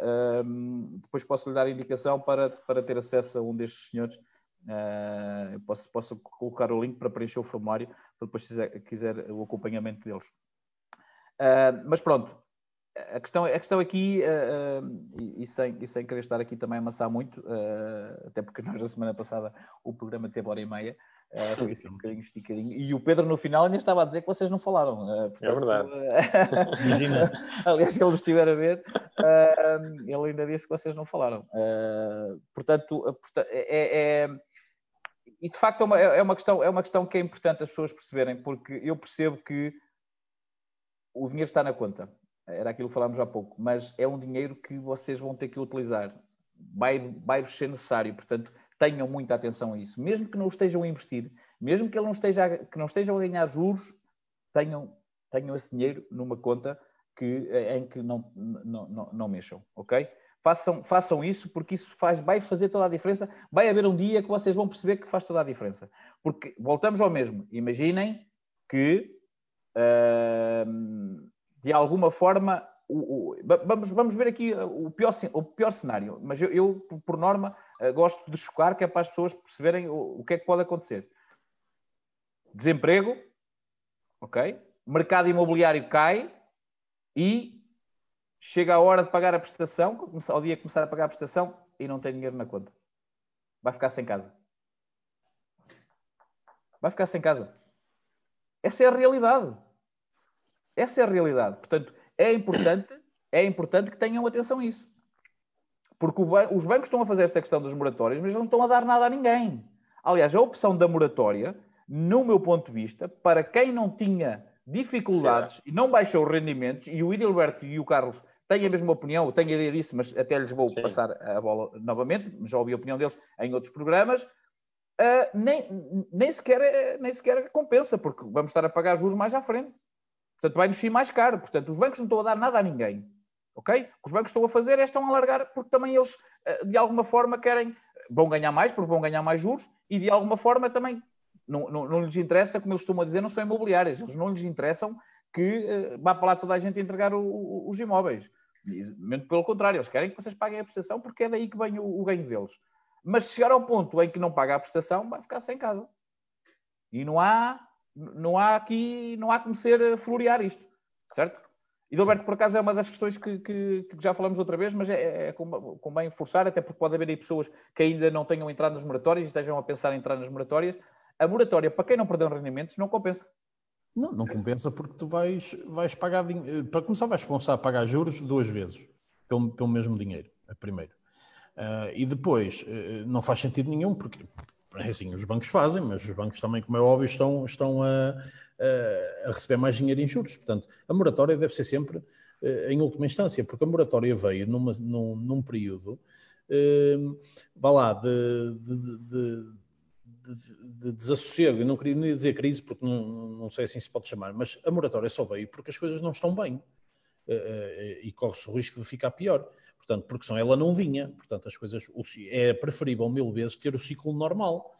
depois posso lhe dar indicação para, para ter acesso a um destes senhores. posso, posso colocar o link para preencher o formulário, depois quiser, quiser o acompanhamento deles. Uh, mas pronto, a questão, a questão aqui, uh, uh, e, e, sem, e sem querer estar aqui também a amassar muito, até porque nós na semana passada o programa teve hora e meia, Uh, foi assim um bocadinho esticadinho. E o Pedro, no final, ainda estava a dizer que vocês não falaram. Uh, portanto, é verdade. Uh, aliás, se ele estiver a ver, ele ainda disse que vocês não falaram. portanto, é, é, E de facto é uma, é, uma questão, é uma questão que é importante as pessoas perceberem, porque eu percebo que o dinheiro está na conta. Era aquilo que falámos há pouco, mas é um dinheiro que vocês vão ter que utilizar. Vai, vai ser necessário. Portanto, tenham muita atenção a isso. Mesmo que não estejam a investir, mesmo que, ele não esteja, que não estejam a ganhar juros, tenham, tenham esse dinheiro numa conta que, em que não, não, não, não mexam, ok? Façam, façam isso porque isso faz, vai fazer toda a diferença. Vai haver um dia que vocês vão perceber que faz toda a diferença. Porque voltamos ao mesmo. Imaginem que uh, de alguma forma o, o, vamos, vamos ver aqui o pior, o pior cenário, mas eu, eu por norma eh, gosto de chocar, que é para as pessoas perceberem o, o que é que pode acontecer. Desemprego, ok? Mercado imobiliário cai e chega a hora de pagar a prestação, ao dia começar a pagar a prestação e não tem dinheiro na conta. Vai ficar sem casa. Vai ficar sem casa. Essa é a realidade. Essa é a realidade. Portanto, é importante, é importante que tenham atenção a isso. Porque os bancos estão a fazer esta questão das moratórias, mas não estão a dar nada a ninguém. Aliás, a opção da moratória, no meu ponto de vista, para quem não tinha dificuldades e não baixou os rendimentos, e o Idilberto e o Carlos têm a mesma opinião, eu tenho a ideia disso, mas até lhes vou Sim. passar a bola novamente, já ouvi a opinião deles em outros programas, uh, nem, nem, sequer, nem sequer compensa, porque vamos estar a pagar juros mais à frente. Portanto, vai-nos sair mais caro. Portanto, os bancos não estão a dar nada a ninguém. Ok? O que os bancos estão a fazer é estão a alargar porque também eles, eh, de alguma forma, querem, vão ganhar mais, porque vão ganhar mais juros, e de alguma forma também não, não, não lhes interessa, como eles costumam dizer, não são imobiliárias, eles não lhes interessam que uh, vá para lá toda a gente entregar o, o, os imóveis. Muito pelo contrário, eles querem que vocês paguem a prestação porque é daí que vem o, o ganho deles. Mas se chegar ao ponto em que não paga a prestação, vai ficar sem casa. E não há, não há aqui, não há como ser florear isto, certo? E do Alberto, por acaso, é uma das questões que, que, que já falamos outra vez, mas é, é convém forçar, até porque pode haver aí pessoas que ainda não tenham entrado nas moratórias e estejam a pensar em entrar nas moratórias. A moratória, para quem não perdeu rendimentos, não compensa. Não, não compensa porque tu vais, vais pagar, para começar, vais começar a pagar juros duas vezes, pelo, pelo mesmo dinheiro, primeiro. Uh, e depois, uh, não faz sentido nenhum, porque é assim, os bancos fazem, mas os bancos também, como é óbvio, estão, estão a, a receber mais dinheiro em juros. Portanto, a moratória deve ser sempre eh, em última instância, porque a moratória veio numa, num, num período, eh, vá lá, de, de, de, de, desassossego. Eu não queria nem dizer crise, porque não, não sei assim se pode chamar, mas a moratória só veio porque as coisas não estão bem eh, e corre-se o risco de ficar pior. Portanto, porque senão ela não vinha. Portanto, as coisas é preferível mil vezes ter o ciclo normal.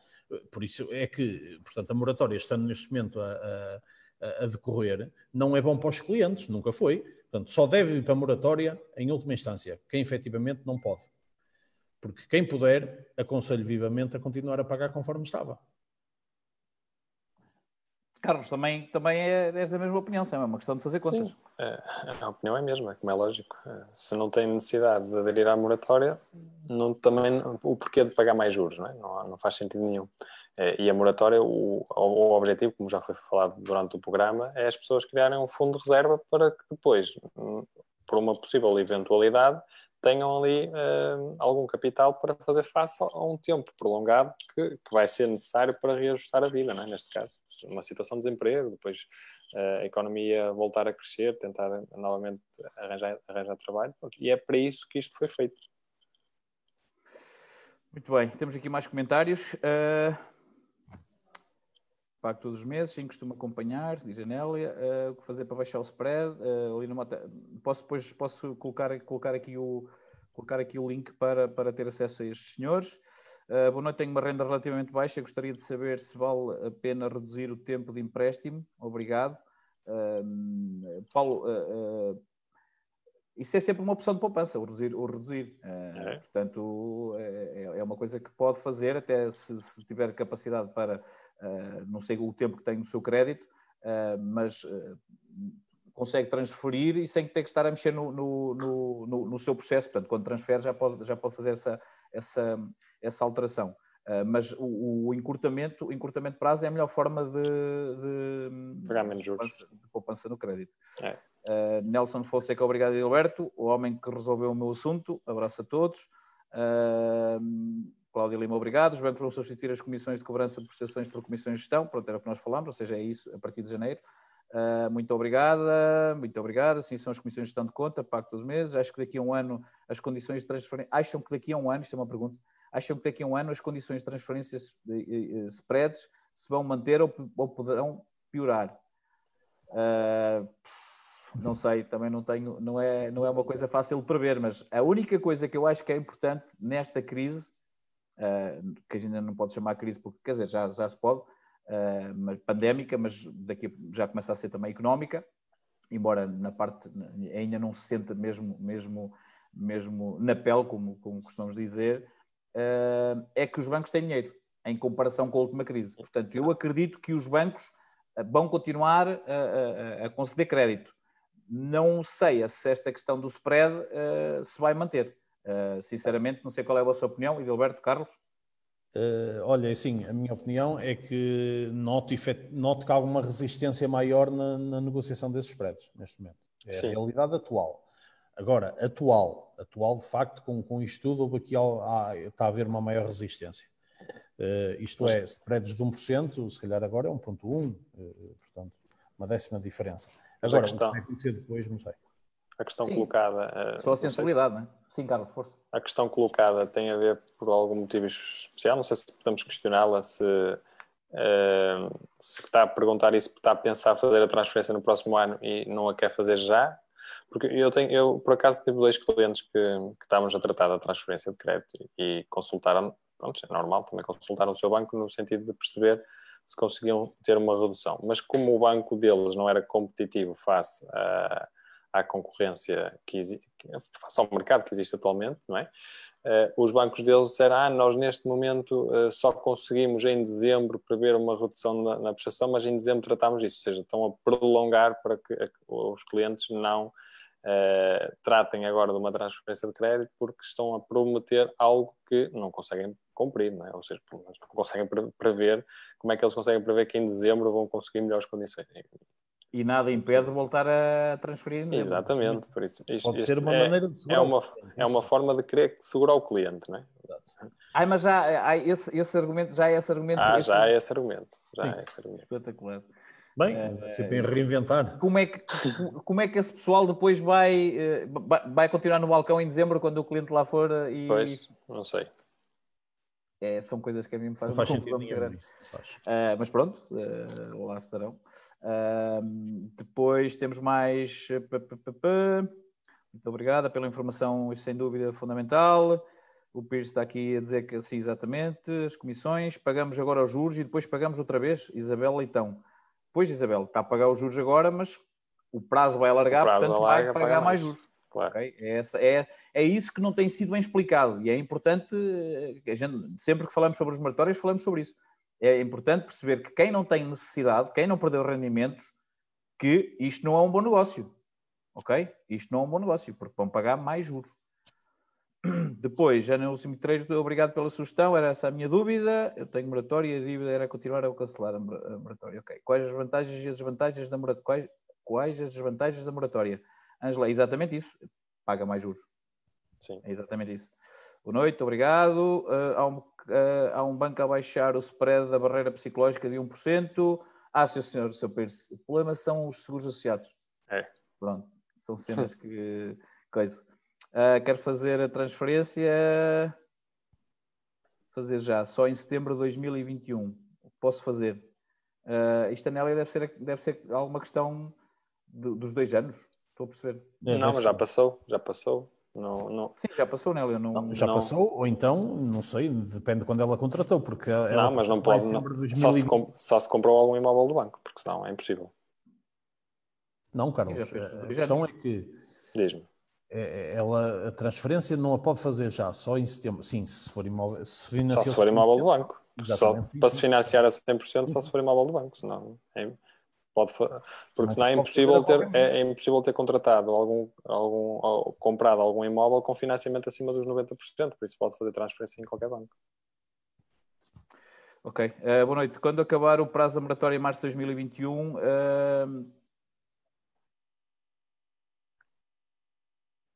Por isso é que, portanto, a moratória estando neste momento a, a, a decorrer, não é bom para os clientes, nunca foi. Portanto, só deve ir para a moratória em última instância, quem efetivamente não pode. Porque quem puder, aconselho vivamente a continuar a pagar conforme estava. Carlos, também, também é desta mesma opinião, é uma questão de fazer contas. Sim, é, a opinião é a mesma, como é lógico. É, se não tem necessidade de aderir à moratória, não, também o porquê de pagar mais juros, não, é? não, não faz sentido nenhum. É, e a moratória, o, o, objetivo, como já foi falado durante o programa, é as pessoas criarem um fundo de reserva para que depois, por uma possível eventualidade, tenham ali uh, algum capital para fazer face a um tempo prolongado que, que vai ser necessário para reajustar a vida, é? neste caso. Uma situação de desemprego, depois uh, a economia voltar a crescer, tentar novamente arranjar, arranjar trabalho, e é para isso que isto foi feito. Muito bem, temos aqui mais comentários. Uh, pago todos os meses, sim, costumo acompanhar, diz a Nélia. Uh, o que fazer para baixar o spread? Uh, ali numa, posso depois posso colocar, colocar, aqui o, colocar aqui o link para, para ter acesso a estes senhores. Uh, boa noite, tenho uma renda relativamente baixa. Gostaria de saber se vale a pena reduzir o tempo de empréstimo. Obrigado. Uh, Paulo, uh, isso é sempre uma opção de poupança, o reduzir. O reduzir. É. Portanto, é, é, uma coisa que pode fazer, até se, se tiver capacidade para não sei o tempo que tem no seu crédito, mas consegue transferir e sem ter que estar a mexer no, no, no, no, seu processo. Portanto, quando transfere já pode, já pode fazer essa, essa, essa alteração. Mas o, o, encurtamento, o encurtamento de prazo é a melhor forma de, de, Pagar menos juros. De, poupança, no crédito. É. Uh, Nelson Fonseca, obrigado, Gilberto, o homem que resolveu o meu assunto. Abraço a todos. Uh, Cláudia Lima, obrigado. Os bancos vão substituir as comissões de cobrança de prestações por comissões de gestão. Pronto, era o que nós falámos, ou seja, é isso a partir de janeiro. Uh, muito obrigada, muito obrigada. Sim, são as comissões de gestão de conta, pacto dos meses. Acho que daqui a um ano as condições de transferência. Acham que daqui a um ano, isto é uma pergunta, acham que daqui a um ano as condições de transferência spreads se vão manter ou, ou poderão piorar? Uh, não sei, também não tenho, não é, não é uma coisa fácil de prever, mas a única coisa que eu acho que é importante nesta crise, uh, que a gente ainda não pode chamar crise, porque quer dizer, já, já se pode, uh, pandémica, mas daqui já começa a ser também económica, embora na parte ainda não se senta mesmo, mesmo, mesmo na pele, como, como costumamos dizer, uh, é que os bancos têm dinheiro em comparação com a última crise. Portanto, eu acredito que os bancos vão continuar a, a, a conceder crédito. Não sei se esta questão do spread uh, se vai manter. Uh, sinceramente, não sei qual é a vossa opinião, Edilberto, Carlos. Uh, olha, sim, a minha opinião é que noto, noto que há alguma resistência maior na, na negociação desses spreads neste momento. É sim. a realidade atual. Agora, atual, atual de facto, com, com isto tudo, houve aqui, há, está a haver uma maior resistência. Uh, isto é, spreads de 1%, se calhar agora é 1,1%, uh, portanto, uma décima diferença. Agora, o que vai acontecer depois, não sei. A questão Sim. colocada. Uh, Só a sensibilidade, não é? Sim, Carlos, força. A questão colocada tem a ver por algum motivo especial, não sei se podemos questioná-la, se, uh, se está a perguntar isso, está a pensar fazer a transferência no próximo ano e não a quer fazer já, porque eu tenho, eu por acaso tive dois clientes que, que estávamos a tratar da transferência de crédito e, consultaram, pronto, é normal, também consultaram o seu banco no sentido de perceber se conseguiam ter uma redução, mas como o banco deles não era competitivo face a à concorrência que face ao mercado que existe atualmente, não é? Uh, os bancos deles disseram, ah, nós neste momento uh, só conseguimos em dezembro prever uma redução na, na, prestação, mas em dezembro tratamos disso, ou seja, estão a prolongar para que a, os clientes não uh, tratem agora de uma transferência de crédito porque estão a prometer algo que não conseguem cumprir, não é? ou seja, não conseguem prever, como é que eles conseguem prever que em dezembro vão conseguir melhores condições? E nada impede de voltar a transferir. Mesmo. Exatamente, por isso. Isto, Pode ser uma é, maneira de segurar. É uma, é uma forma de querer segurar o cliente, não é? Ai, mas já há esse, esse argumento, já é esse argumento. Ah, já é esse argumento. Já é esse argumento. Espetacular. Bem, é, sempre em reinventar. Como é, que, como é que esse pessoal depois vai, eh, vai continuar no balcão em dezembro quando o cliente lá for e. Pois, não sei. É, são coisas que a mim me fazem não faz sentido nenhum. Uh, mas pronto, uh, lá estarão. Uh, depois temos mais. Muito obrigada pela informação, sem dúvida fundamental. O Pires está aqui a dizer que sim, exatamente. As comissões, pagamos agora os juros e depois pagamos outra vez. Isabel Leitão. Pois, Isabel, está a pagar os juros agora, mas o prazo vai alargar, prazo portanto alarga, vai pagar mais, mais juros. Claro. Okay? É, essa, é, é isso que não tem sido bem explicado e é importante, eh, gente, sempre que falamos sobre os moratórios, falamos sobre isso é importante perceber que quem não tem necessidade, quem não perdeu rendimentos, que isto não é um bom negócio. Ok? Isto não é um bom negócio, porque vão pagar mais juros. Depois, já no cemitério, obrigado pela sugestão, era essa a minha dúvida. Eu tenho moratória e a dívida era continuar a cancelar a moratória. Ok. Quais as vantagens e as desvantagens da moratória? Quais, quais as desvantagens da moratória? Angela, é exatamente isso. Paga mais juros. Sim. É exatamente isso. Boa noite, obrigado. Uh, há, um, uh, há, um, banco a baixar o spread da barreira psicológica de 1%. Ah, sim, senhor, seu Pires. O problema são os seguros associados. É. Pronto, são cenas que. coisa. Uh, quero fazer a transferência. Fazer já, só em setembro de 2021. Posso fazer. Uh, isto, Anélia, deve ser, deve ser alguma questão de, dos dois anos. Estou a perceber. Não, mas já passou, já passou. Não, não... Sim, já passou, né, Não, não, já não... passou, ou então, não sei, depende de quando ela contratou, porque ela não, mas não pode. Não, 2020... só, se comp... só se comprou algum imóvel do banco, porque senão é impossível. Não, Carlos, a questão é que Diz-me. É, é, ela, a transferência não a pode fazer já, só em setembro. Sim, se for imóvel. Se só se for imóvel do banco. só para se financiar a 100% só se for imóvel do banco, senão é, pode, porque senão é impossível, ter, é, é, impossível ter contratado algum, algum ou comprado algum imóvel com financiamento acima dos 90%, por isso pode fazer transferência em qualquer banco. Ok, uh, boa noite. Quando acabar o prazo da moratória em março de 2021, uh...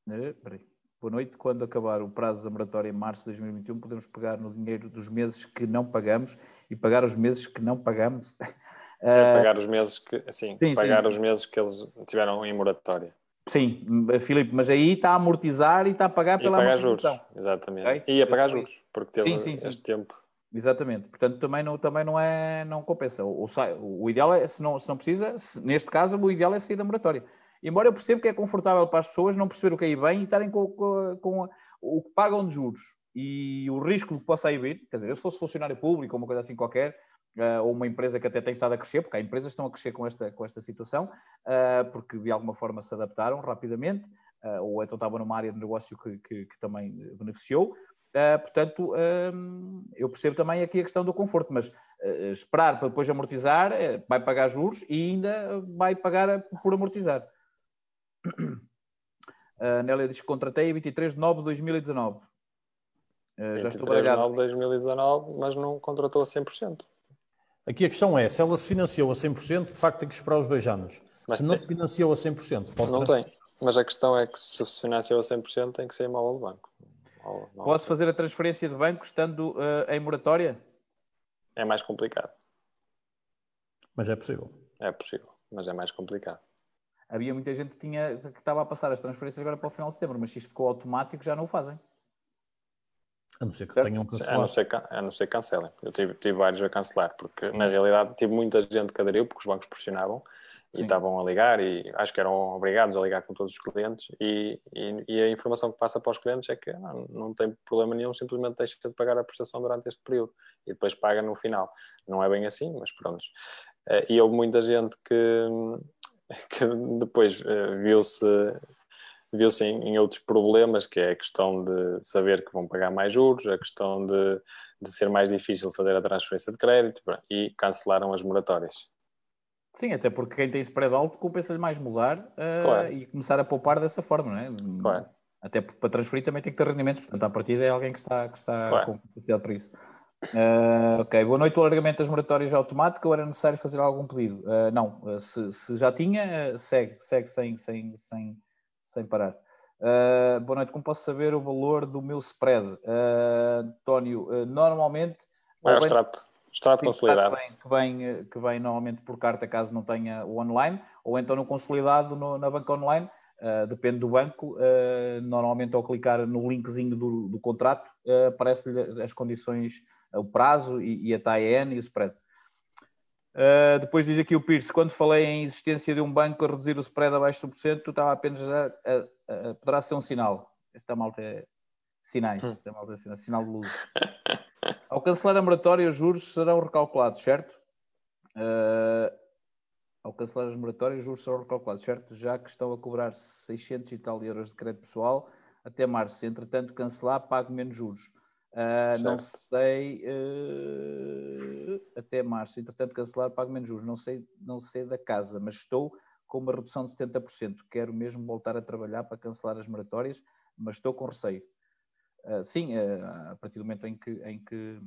Uh. Boa noite. Quando acabar o prazo da moratória em março de 2021, podemos pegar no dinheiro dos meses que não pagamos e pagar os meses que não pagamos. É pagar os meses que, assim, sim, pagar sim, os sim. meses que eles tiveram em moratória. Sim, Filipe, mas aí está a amortizar e está a pagar pela pagar juros, exatamente. Okay? E a pagar juros, porque teve este tempo. Exatamente, portanto também não, também não é, não compensa. O, o, o ideal é, se não, se não precisa, se, neste caso, o ideal é sair da moratória. Embora eu perceba que é confortável para as pessoas não perceber o que aí vem e estarem com, com, com o que pagam de juros e o risco que possa aí vir, quer dizer, eu se fosse funcionário público ou uma coisa assim qualquer, uh, ou uma empresa que até tem estado a crescer, porque há empresas que estão a crescer com esta, com esta situação, uh, porque de alguma forma se adaptaram rapidamente, uh, ou então estavam numa área de negócio que, que, que também beneficiou. portanto, eu percebo também aqui a questão do conforto, mas esperar para depois amortizar, vai pagar juros e ainda vai pagar por amortizar. A Nélia diz que contratei 23 de nove de 2019. Uh, já estou baralhado. 23 de 2019, mas não contratou a 100%. Aqui a questão é, se ela se financiou a 100%, de facto tem que esperar os dois anos. Mas se não se financiou a 100%, pode Não tem. Mas a questão é que se se financiou a 100%, tem que ser imóvel do banco. Posso fazer a transferência de banco estando uh, em moratória? É mais complicado. Mas é possível. É possível, mas é mais complicado havia muita gente que, tinha, que estava a passar as transferências agora para o final de setembro, mas se isto ficou automático já não o fazem. A não ser que certo? tenham cancelado. A não ser, a não ser que cancelem. Eu tive, tive vários a cancelar, porque na realidade tive muita gente que aderiu, porque os bancos pressionavam e estavam a ligar e acho que eram obrigados a ligar com todos os clientes e, e, e a informação que passa para os clientes é que não, não, tem problema nenhum, simplesmente deixa de pagar a prestação durante este período e depois paga no final. Não é bem assim, mas pronto. Eh, e houve muita gente que, que depois uh, viu-se viu-se em, em, outros problemas, que é a questão de saber que vão pagar mais juros, a questão de, de ser mais difícil fazer a transferência de crédito e cancelaram as moratórias. Sim, até porque quem tem spread alto compensa-lhe mais mudar uh, claro. e começar a poupar dessa forma, não é? Claro. Até porque para transferir também tem que ter rendimentos, portanto, a partida é alguém que está, que está claro. com capacidade para isso. Uh, ok, boa noite. O alargamento das moratórias automático ou era necessário fazer algum pedido? Uh, não, se, se, já tinha, segue, segue sem, sem, sem, sem parar. boa noite, como posso saber o valor do meu spread? António, normalmente. É o extrato, extrato consolidado. Que vem, que, vem, normalmente por carta, caso não tenha o online, ou então no consolidado no, na banca online. Uh, depende do banco, uh, normalmente ao clicar no linkzinho do, do contrato, uh, aparece-lhe as condições o prazo e, e a TAN e o spread. Uh, depois diz aqui o Pierce, quando falei em existência de um banco a reduzir o spread abaixo do porcento, estava apenas a, a, a, poderá ser um sinal. Esta malta é sinais, hum. esta malta é sinal, sinal de luz. Ao cancelar a moratória, os juros serão recalculados, certo? Uh, ao cancelar as moratórias, os juros serão recalculados, certo? Já que estão a cobrar 600 e tal euros de crédito pessoal até março. Entretanto, cancelar, pago menos juros. Uh, não sei uh, até março, entretanto cancelar pago menos juros, não sei, não sei da casa, mas estou com uma redução de 70%. Quero mesmo voltar a trabalhar para cancelar as moratórias, mas estou com receio. Uh, sim, a partir do momento em que, em que,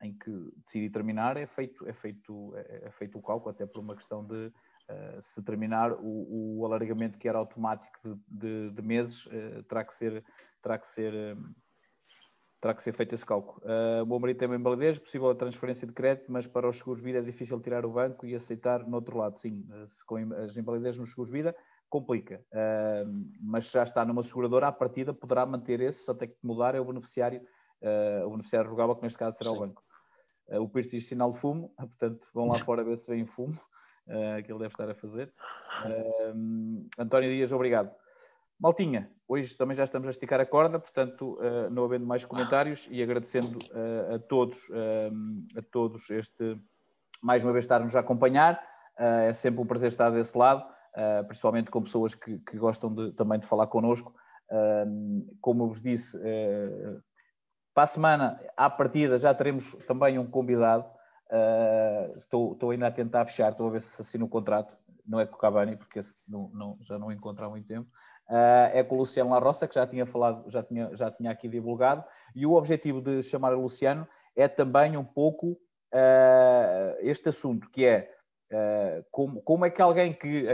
em que decidi terminar, é feito, é, feito, é, é feito o cálculo, até por uma questão de se terminar o, o, alargamento que era automático de, de, de meses, terá que ser, terá que ser terá que ser feito esse cálculo. Uh, o meu marido tem uma invalidez, possível a transferência de crédito, mas para os seguros vida é difícil tirar o banco e aceitar no outro lado. Sim, com as invalidezes nos seguros vida, complica. Uh, mas já está numa seguradora, à partida poderá manter esse, só tem que mudar é o beneficiário, uh, o beneficiário rogável, que neste caso será Sim. o banco. Uh, o Pierce diz sinal de fumo, portanto vão lá fora ver se vem fumo, que ele deve estar a fazer. António Dias, obrigado. Maltinha, hoje também já estamos a esticar a corda, portanto, uh, não havendo mais comentários e agradecendo uh, a todos, uh, a todos este, mais uma vez, estar-nos a acompanhar. é sempre um prazer estar desse lado, principalmente com pessoas que, que, gostam de, também de falar connosco. como eu vos disse, Para a semana, à partida, já teremos também um convidado. Estou, estou ainda a tentar fechar, estou a ver se assino o contrato. Não é com o Cavani, porque não, não, já não encontro há muito tempo. Uh, é com o Luciano La Roça, que já tinha falado, já tinha, já tinha aqui divulgado. E o objetivo de chamar o Luciano é também um pouco uh, este assunto, que é Uh, como, como, é que alguém que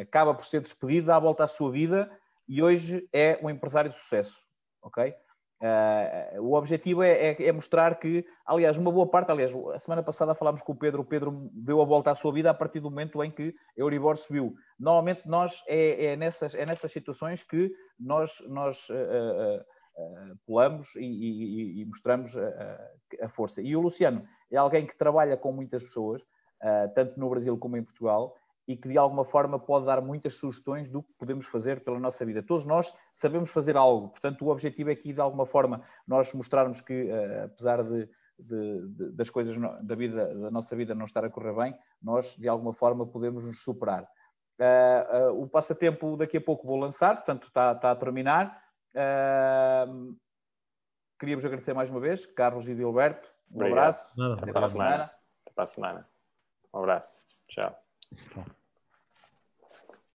acaba por ser despedido dá a volta à sua vida e hoje é um empresário de sucesso, ok? Uh, o objetivo é, é, é, mostrar que, aliás, uma boa parte, aliás, a semana passada falámos com o Pedro, o Pedro deu a volta à sua vida a partir do momento em que a Euribor subiu. Normalmente nós, é, é nessas, é nessas situações que nós, nós uh, uh, pulamos e, e, e mostramos a força. E o Luciano é alguém que trabalha com muitas pessoas, tanto no Brasil como em Portugal, e que de alguma forma pode dar muitas sugestões do que podemos fazer pela nossa vida. Todos nós sabemos fazer algo, portanto, o objetivo é aqui de alguma forma nós mostrarmos que, uh, apesar de, de, de, das coisas no, da, vida, da nossa vida não estar a correr bem, nós de alguma forma podemos nos superar. Uh, uh, o passatempo daqui a pouco vou lançar, portanto, está, está a terminar. queríamos agradecer mais uma vez, Carlos e Dilberto. Um Obrigado. abraço. Até para a semana. Até para a semana. Um abraço. Tchau. Tchau.